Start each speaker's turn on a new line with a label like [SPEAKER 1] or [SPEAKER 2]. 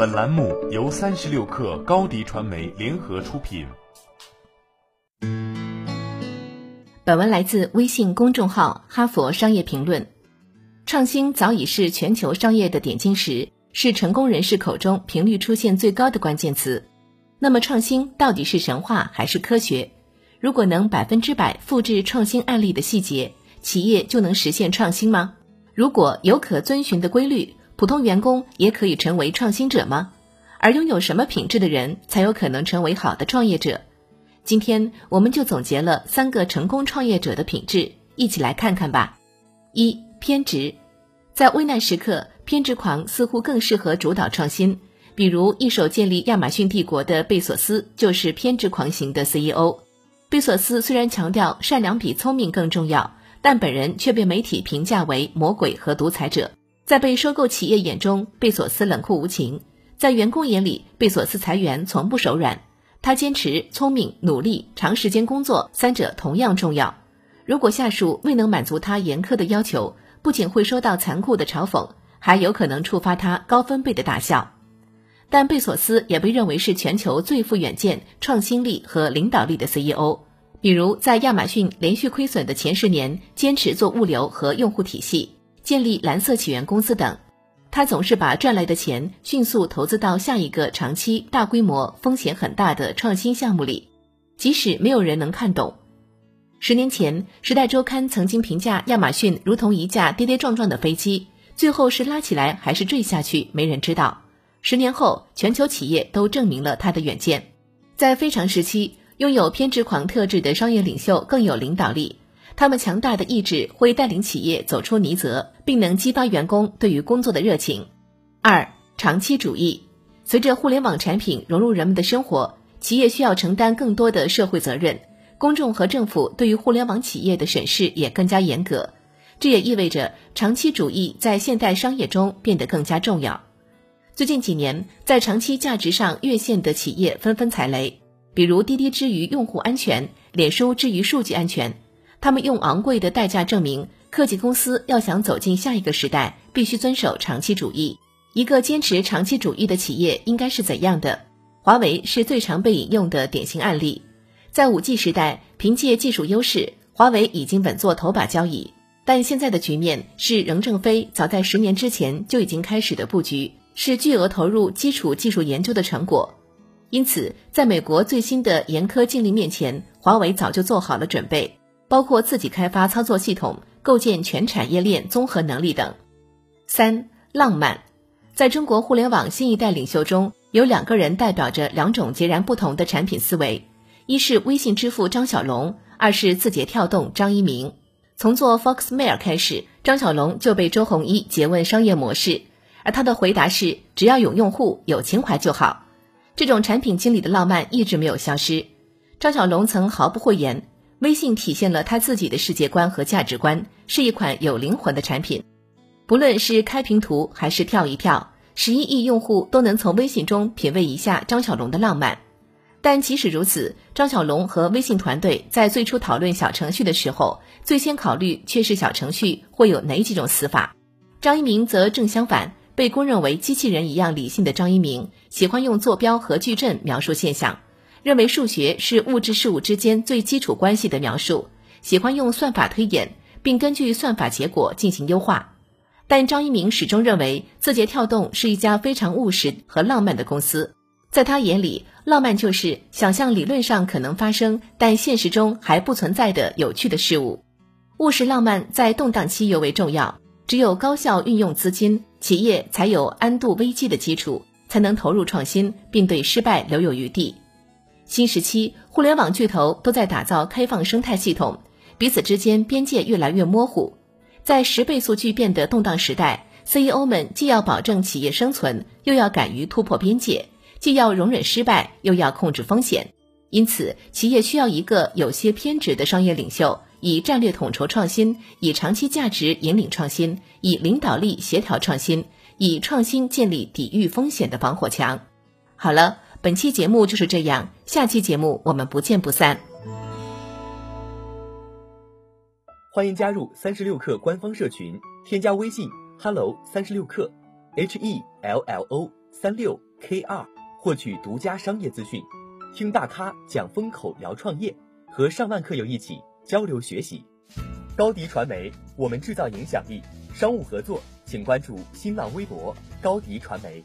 [SPEAKER 1] 本栏目由三十六氪高低传媒联合出品。
[SPEAKER 2] 本文来自微信公众号《哈佛商业评论》。创新早已是全球商业的点金石，是成功人士口中频率出现最高的关键词。那么，创新到底是神话还是科学？如果能百分之百复制创新案例的细节，企业就能实现创新吗？如果有可遵循的规律？普通员工也可以成为创新者吗？而拥有什么品质的人才有可能成为好的创业者？今天我们就总结了三个成功创业者的品质，一起来看看吧。一、偏执，在危难时刻，偏执狂似乎更适合主导创新。比如，一手建立亚马逊帝国的贝索斯就是偏执狂型的 CEO。贝索斯虽然强调善良比聪明更重要，但本人却被媒体评价为魔鬼和独裁者。在被收购企业眼中，贝索斯冷酷无情；在员工眼里，贝索斯裁员从不手软。他坚持聪明、努力、长时间工作三者同样重要。如果下属未能满足他严苛的要求，不仅会收到残酷的嘲讽，还有可能触发他高分贝的大笑。但贝索斯也被认为是全球最富远见、创新力和领导力的 CEO。比如，在亚马逊连续亏损的前十年，坚持做物流和用户体系。建立蓝色起源公司等，他总是把赚来的钱迅速投资到下一个长期、大规模、风险很大的创新项目里，即使没有人能看懂。十年前，《时代周刊》曾经评价亚马逊如同一架跌跌撞撞的飞机，最后是拉起来还是坠下去，没人知道。十年后，全球企业都证明了他的远见。在非常时期，拥有偏执狂特质的商业领袖更有领导力。他们强大的意志会带领企业走出泥泽，并能激发员工对于工作的热情。二、长期主义。随着互联网产品融入人们的生活，企业需要承担更多的社会责任，公众和政府对于互联网企业的审视也更加严格。这也意味着长期主义在现代商业中变得更加重要。最近几年，在长期价值上越线的企业纷纷踩雷，比如滴滴之于用户安全，脸书之于数据安全。他们用昂贵的代价证明，科技公司要想走进下一个时代，必须遵守长期主义。一个坚持长期主义的企业应该是怎样的？华为是最常被引用的典型案例。在五 G 时代，凭借技术优势，华为已经稳坐头把交椅。但现在的局面是，任正非早在十年之前就已经开始的布局，是巨额投入基础技术研究的成果。因此，在美国最新的严苛禁令面前，华为早就做好了准备。包括自己开发操作系统、构建全产业链综合能力等。三、浪漫，在中国互联网新一代领袖中有两个人代表着两种截然不同的产品思维，一是微信支付张小龙，二是字节跳动张一鸣。从做 Foxmail 开始，张小龙就被周鸿祎诘问商业模式，而他的回答是：只要有用户、有情怀就好。这种产品经理的浪漫一直没有消失。张小龙曾毫不讳言。微信体现了他自己的世界观和价值观，是一款有灵魂的产品。不论是开屏图还是跳一跳，十一亿用户都能从微信中品味一下张小龙的浪漫。但即使如此，张小龙和微信团队在最初讨论小程序的时候，最先考虑却是小程序会有哪几种死法。张一鸣则正相反，被公认为机器人一样理性的张一鸣，喜欢用坐标和矩阵描述现象。认为数学是物质事物之间最基础关系的描述，喜欢用算法推演，并根据算法结果进行优化。但张一鸣始终认为字节跳动是一家非常务实和浪漫的公司，在他眼里，浪漫就是想象理论上可能发生但现实中还不存在的有趣的事物。务实浪漫在动荡期尤为重要，只有高效运用资金，企业才有安度危机的基础，才能投入创新，并对失败留有余地。新时期，互联网巨头都在打造开放生态系统，彼此之间边界越来越模糊。在十倍速巨变的动荡时代，CEO 们既要保证企业生存，又要敢于突破边界；既要容忍失败，又要控制风险。因此，企业需要一个有些偏执的商业领袖，以战略统筹创新，以长期价值引领创新，以领导力协调创新，以创新建立抵御风险的防火墙。好了。本期节目就是这样，下期节目我们不见不散。
[SPEAKER 3] 欢迎加入三十六氪官方社群，添加微信 hello 三十六氪，h e l l o 三六 K 二，获取独家商业资讯，听大咖讲风口聊创业，和上万课友一起交流学习。高迪传媒，我们制造影响力。商务合作，请关注新浪微博高迪传媒。